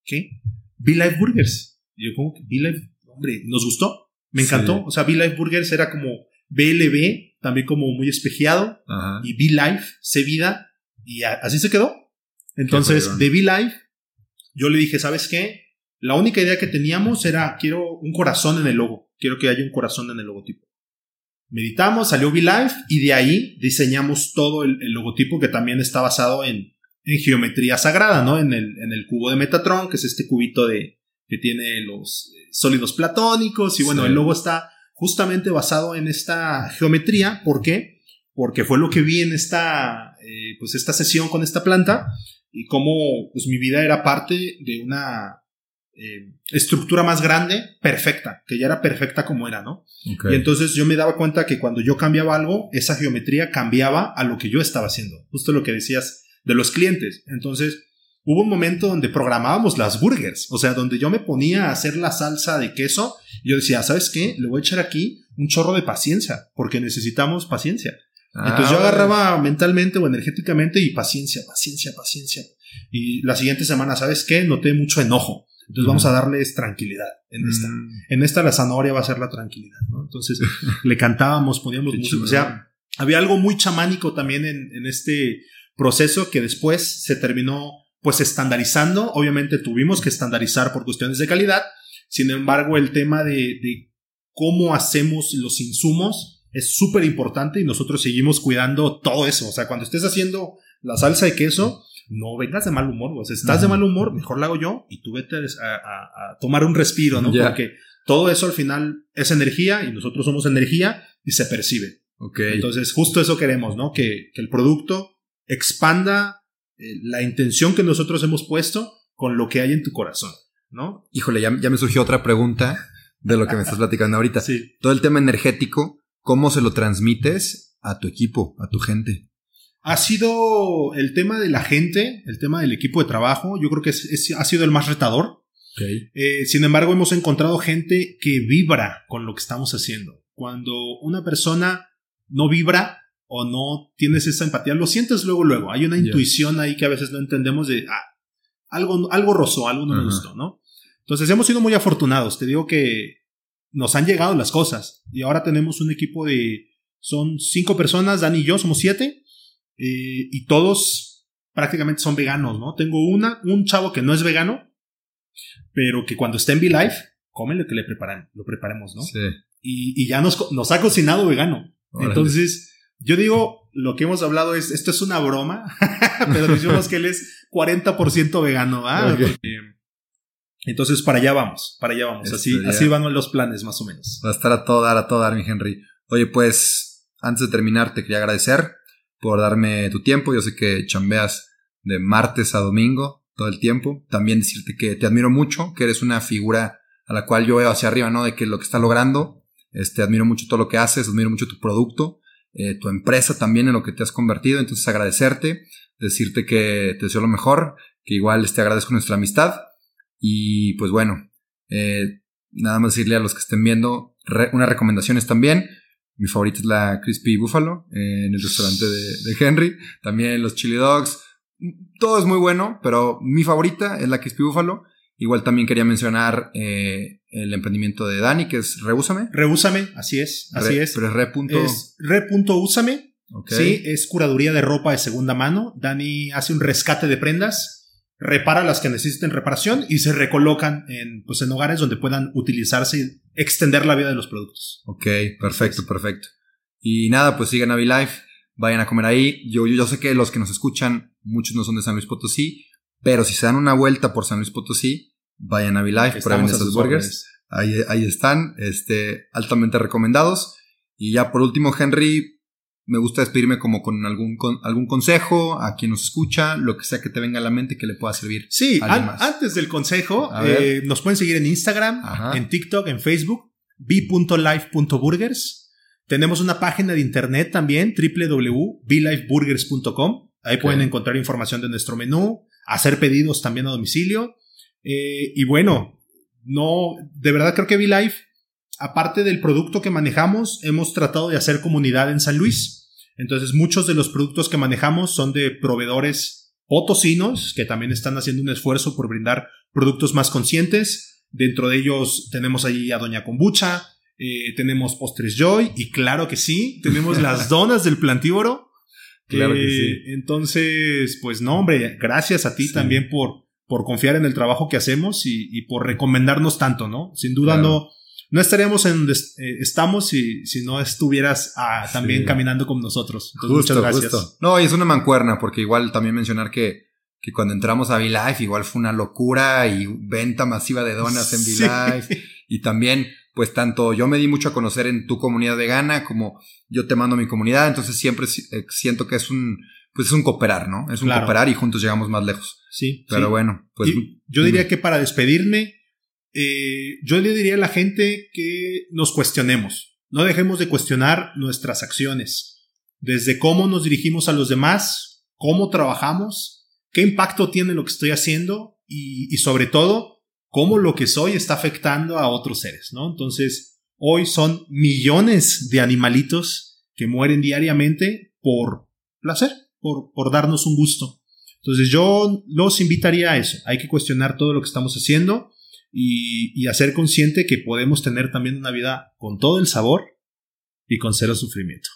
¿qué? Be Life Burgers. Y yo como que B-Life, hombre, nos gustó, me encantó. O sea, B-Life Burgers era como BLB, también como muy espejeado. Y B-Life, C vida, y así se quedó. Entonces, de B-Life, yo le dije, ¿sabes qué? La única idea que teníamos era, quiero un corazón en el logo. Quiero que haya un corazón en el logotipo. Meditamos, salió V-Life y de ahí diseñamos todo el, logotipo que también está basado en, en geometría sagrada, ¿no? En el, en el cubo de Metatron, que es este cubito de, que tiene los eh, sólidos platónicos y bueno, el logo está justamente basado en esta geometría. ¿Por qué? Porque fue lo que vi en esta, eh, pues esta sesión con esta planta y cómo pues mi vida era parte de una eh, estructura más grande, perfecta, que ya era perfecta como era, ¿no? Y entonces yo me daba cuenta que cuando yo cambiaba algo, esa geometría cambiaba a lo que yo estaba haciendo. Justo lo que decías de los clientes. Entonces, hubo un momento donde programábamos las burgers, o sea, donde yo me ponía a hacer la salsa de queso, y yo decía, ¿sabes qué? Le voy a echar aquí un chorro de paciencia, porque necesitamos paciencia. Entonces yo ah, agarraba mentalmente o energéticamente y paciencia, paciencia, paciencia. Y la siguiente semana, ¿sabes qué? Noté mucho enojo. Entonces vamos a darles tranquilidad en esta. Mm. En esta la zanahoria va a ser la tranquilidad, ¿no? Entonces le cantábamos, poníamos música. O sea, había algo muy chamánico también en, en este proceso que después se terminó pues estandarizando. Obviamente tuvimos que estandarizar por cuestiones de calidad. Sin embargo, el tema de, de cómo hacemos los insumos es súper importante y nosotros seguimos cuidando todo eso. O sea, cuando estés haciendo la salsa de queso, no vengas de mal humor. O sea, estás de mal humor, mejor la hago yo y tú vete a, tomar un respiro, ¿no? Porque todo eso al final es energía y nosotros somos energía y se percibe. Okay. Entonces, justo eso queremos, ¿no? Que, que el producto expanda eh, la intención que nosotros hemos puesto con lo que hay en tu corazón, ¿no? Híjole, ya, me surgió otra pregunta de lo que me estás platicando ahorita. Sí. Todo el tema energético, ¿cómo se lo transmites a tu equipo, a tu gente? Ha sido el tema de la gente, el tema del equipo de trabajo, yo creo que ha sido el más retador. Eh, sin embargo, hemos encontrado gente que vibra con lo que estamos haciendo. Cuando una persona no vibra, o no tienes esa empatía, lo sientes luego, luego. Hay una intuición ahí que a veces no entendemos de, ah, algo, algo rozó, algo no me gustó, ¿no? Entonces hemos sido muy afortunados. Te digo que nos han llegado las cosas y ahora tenemos un equipo de, son cinco personas, Dani y yo, somos siete, eh, y todos prácticamente son veganos, ¿no? Tengo una, un chavo que no es vegano, pero que cuando está en V-Life, come lo que le preparan, lo preparemos, ¿no? Sí. Y, y ya nos, nos ha cocinado vegano. Entonces, yo digo, lo que hemos hablado es, esto es una broma, pero decimos que él es 40% vegano, ¿ah? Entonces, para allá vamos, para allá vamos. Así, así van los planes, más o menos. Va a estar a todo dar, a todo dar, mi Henry. Oye, pues, antes de terminar, te quería agradecer por darme tu tiempo. Yo sé que chambeas de martes a domingo todo el tiempo. También decirte que te admiro mucho, que eres una figura a la cual yo veo hacia arriba, ¿no? De que lo que está logrando, este, admiro mucho todo lo que haces, admiro mucho tu producto eh, tu empresa también en lo que te has convertido. Entonces agradecerte, decirte que te deseo lo mejor, que igual te agradezco nuestra amistad. Y pues bueno, eh, nada más decirle a los que estén viendo unas recomendaciones también. Mi favorita es la Crispy Buffalo eh, en el restaurante de, de, Henry. También los chili dogs. Todo es muy bueno, pero mi favorita es la Crispy Buffalo. Igual también quería mencionar eh, el emprendimiento de Dani, que es Reúsame. Reúsame, así es, así es. Pero es re. Es re.úsame. Sí, es curaduría de ropa de segunda mano. Dani hace un rescate de prendas, repara las que necesiten reparación y se recolocan en, pues, en hogares donde puedan utilizarse y extender la vida de los productos. Ok, perfecto, perfecto. Y nada, pues sigan a Life, vayan a comer ahí. Yo, yo, yo sé que los que nos escuchan, muchos no son de San Luis Potosí, pero si se dan una vuelta por San Luis Potosí, vayan a V-Life, prueben esos burgers. Ahí, ahí están, este, altamente recomendados. Y ya por último, Henry, me gusta despedirme como con algún, con algún consejo a quien nos escucha, lo que sea que te venga a la mente que le pueda servir. Sí, antes del consejo, eh, nos pueden seguir en Instagram, en TikTok, en Facebook, b.life.burgers. Tenemos una página de internet también, www.blifeburgers.com. Ahí pueden encontrar información de nuestro menú, hacer pedidos también a domicilio eh, y bueno, no, de verdad creo que V-Life, aparte del producto que manejamos, hemos tratado de hacer comunidad en San Luis. Entonces, muchos de los productos que manejamos son de proveedores potosinos que también están haciendo un esfuerzo por brindar productos más conscientes. Dentro de ellos tenemos ahí a Doña Kombucha, eh, tenemos Postres Joy y claro que sí, tenemos las donas del plantívoro. Claro que sí. Entonces, pues no, hombre, gracias a ti también por, por confiar en el trabajo que hacemos y, por recomendarnos tanto, ¿no? Sin duda no, no estaríamos en donde eh, estamos si, si no estuvieras ah, también caminando con nosotros. muchas gracias. No, y es una mancuerna, porque igual también mencionar que, que cuando entramos a V-Life igual fue una locura y venta masiva de donas en V-Life. Y también, pues tanto yo me di mucho a conocer en tu comunidad vegana como yo te mando a mi comunidad, entonces siempre eh, siento que es un pues es un cooperar, ¿no? Es un cooperar y juntos llegamos más lejos. Sí. Pero bueno, pues. yo diría que para despedirme, eh, yo le diría a la gente que nos cuestionemos. No dejemos de cuestionar nuestras acciones. Desde cómo nos dirigimos a los demás, cómo trabajamos, qué impacto tiene lo que estoy haciendo y, sobre todo, cómo lo que soy está afectando a otros seres, ¿no? Entonces, hoy son millones de animalitos que mueren diariamente por placer por, darnos un gusto. Entonces yo los invitaría a eso. Hay que cuestionar todo lo que estamos haciendo. Y, y hacer consciente que podemos tener también una vida con todo el sabor y con cero sufrimiento.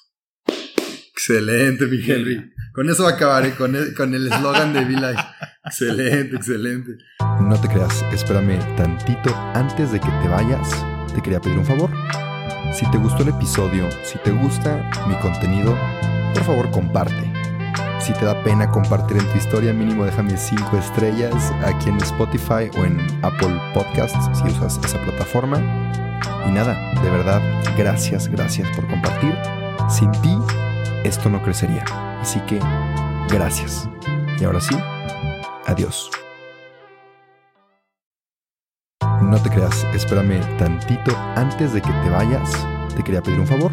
Excelente, mi Henry. Con eso acabaré, con el eslogan de Be Excelente, excelente. No te creas, espérame tantito antes de que te vayas. Te quería pedir un favor. Si te gustó el episodio, si te gusta mi contenido, por favor comparte. Si te da pena compartir en tu historia, mínimo déjame 5 estrellas aquí en Spotify o en Apple Podcasts si usas esa plataforma. Y nada, de verdad, gracias, gracias por compartir. Sin ti, esto no crecería. Así que, gracias. Y ahora sí, adiós. No te creas, espérame tantito antes de que te vayas. Te quería pedir un favor.